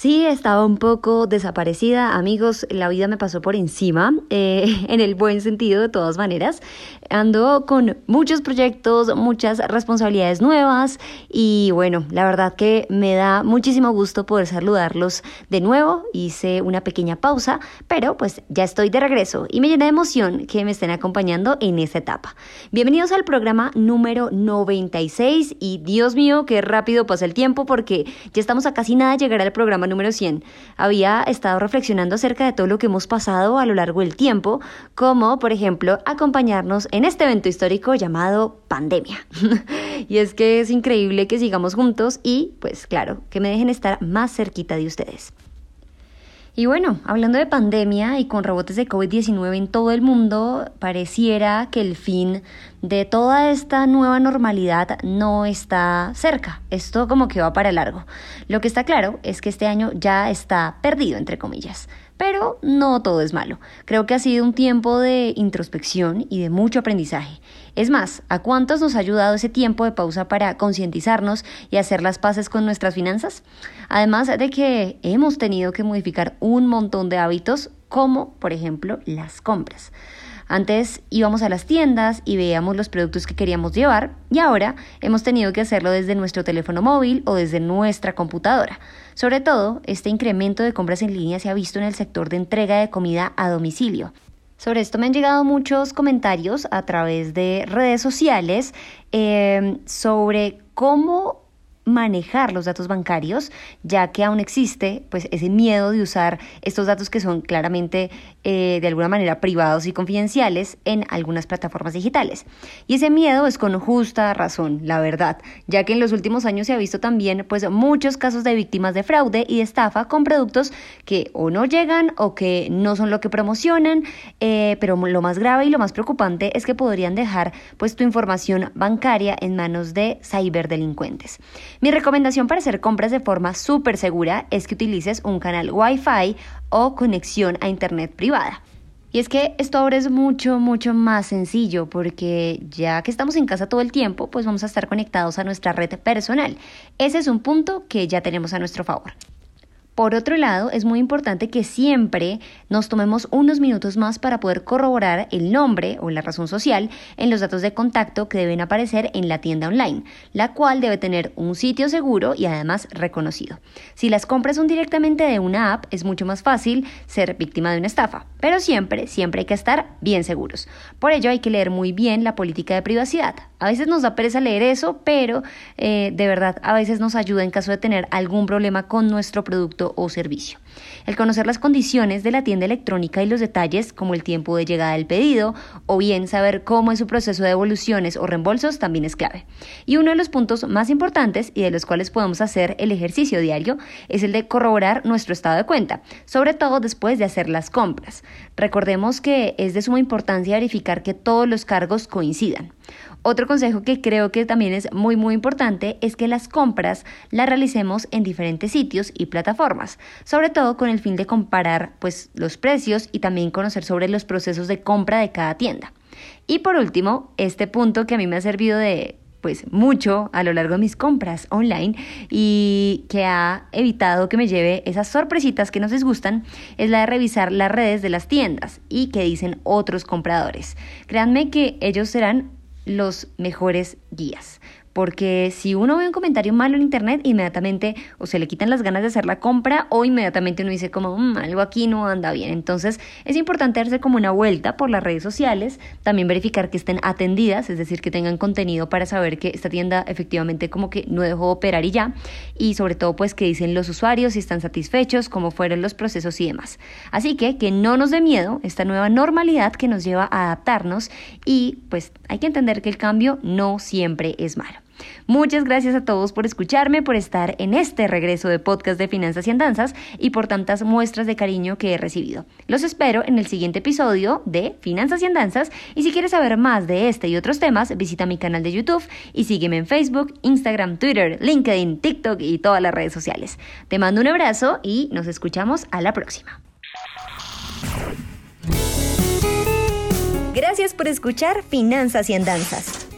Sí, estaba un poco desaparecida, amigos, la vida me pasó por encima, eh, en el buen sentido de todas maneras. Ando con muchos proyectos, muchas responsabilidades nuevas y bueno, la verdad que me da muchísimo gusto poder saludarlos de nuevo. Hice una pequeña pausa, pero pues ya estoy de regreso y me llena de emoción que me estén acompañando en esta etapa. Bienvenidos al programa número 96 y Dios mío, qué rápido pasa el tiempo porque ya estamos a casi nada de llegar al programa número 100. Había estado reflexionando acerca de todo lo que hemos pasado a lo largo del tiempo, como por ejemplo acompañarnos en este evento histórico llamado pandemia. y es que es increíble que sigamos juntos y pues claro, que me dejen estar más cerquita de ustedes. Y bueno, hablando de pandemia y con rebotes de COVID-19 en todo el mundo, pareciera que el fin de toda esta nueva normalidad no está cerca. Esto como que va para largo. Lo que está claro es que este año ya está perdido, entre comillas. Pero no todo es malo. Creo que ha sido un tiempo de introspección y de mucho aprendizaje. Es más, ¿a cuántos nos ha ayudado ese tiempo de pausa para concientizarnos y hacer las paces con nuestras finanzas? Además de que hemos tenido que modificar un montón de hábitos, como por ejemplo las compras. Antes íbamos a las tiendas y veíamos los productos que queríamos llevar y ahora hemos tenido que hacerlo desde nuestro teléfono móvil o desde nuestra computadora. Sobre todo, este incremento de compras en línea se ha visto en el sector de entrega de comida a domicilio. Sobre esto me han llegado muchos comentarios a través de redes sociales eh, sobre cómo manejar los datos bancarios, ya que aún existe pues ese miedo de usar estos datos que son claramente eh, de alguna manera privados y confidenciales en algunas plataformas digitales. Y ese miedo es con justa razón, la verdad, ya que en los últimos años se ha visto también pues muchos casos de víctimas de fraude y de estafa con productos que o no llegan o que no son lo que promocionan, eh, pero lo más grave y lo más preocupante es que podrían dejar pues tu información bancaria en manos de ciberdelincuentes. Mi recomendación para hacer compras de forma súper segura es que utilices un canal Wi-Fi o conexión a Internet privada. Y es que esto ahora es mucho, mucho más sencillo porque ya que estamos en casa todo el tiempo, pues vamos a estar conectados a nuestra red personal. Ese es un punto que ya tenemos a nuestro favor. Por otro lado, es muy importante que siempre nos tomemos unos minutos más para poder corroborar el nombre o la razón social en los datos de contacto que deben aparecer en la tienda online, la cual debe tener un sitio seguro y además reconocido. Si las compras son directamente de una app, es mucho más fácil ser víctima de una estafa, pero siempre, siempre hay que estar bien seguros. Por ello hay que leer muy bien la política de privacidad. A veces nos da pereza leer eso, pero eh, de verdad a veces nos ayuda en caso de tener algún problema con nuestro producto o servicio. El conocer las condiciones de la tienda electrónica y los detalles como el tiempo de llegada del pedido o bien saber cómo es su proceso de devoluciones o reembolsos también es clave. Y uno de los puntos más importantes y de los cuales podemos hacer el ejercicio diario es el de corroborar nuestro estado de cuenta, sobre todo después de hacer las compras. Recordemos que es de suma importancia verificar que todos los cargos coincidan. Otro consejo que creo que también es muy muy importante es que las compras las realicemos en diferentes sitios y plataformas, sobre todo con el fin de comparar pues los precios y también conocer sobre los procesos de compra de cada tienda. Y por último, este punto que a mí me ha servido de pues mucho a lo largo de mis compras online y que ha evitado que me lleve esas sorpresitas que nos disgustan es la de revisar las redes de las tiendas y que dicen otros compradores. Créanme que ellos serán los mejores guías. Porque si uno ve un comentario malo en internet, inmediatamente o se le quitan las ganas de hacer la compra o inmediatamente uno dice como mm, algo aquí no anda bien. Entonces es importante darse como una vuelta por las redes sociales, también verificar que estén atendidas, es decir, que tengan contenido para saber que esta tienda efectivamente como que no dejó operar y ya. Y sobre todo pues que dicen los usuarios, si están satisfechos, cómo fueron los procesos y demás. Así que que no nos dé miedo esta nueva normalidad que nos lleva a adaptarnos y pues hay que entender que el cambio no siempre es malo. Muchas gracias a todos por escucharme, por estar en este regreso de podcast de Finanzas y Andanzas y por tantas muestras de cariño que he recibido. Los espero en el siguiente episodio de Finanzas y Andanzas y si quieres saber más de este y otros temas, visita mi canal de YouTube y sígueme en Facebook, Instagram, Twitter, LinkedIn, TikTok y todas las redes sociales. Te mando un abrazo y nos escuchamos a la próxima. Gracias por escuchar Finanzas y Andanzas.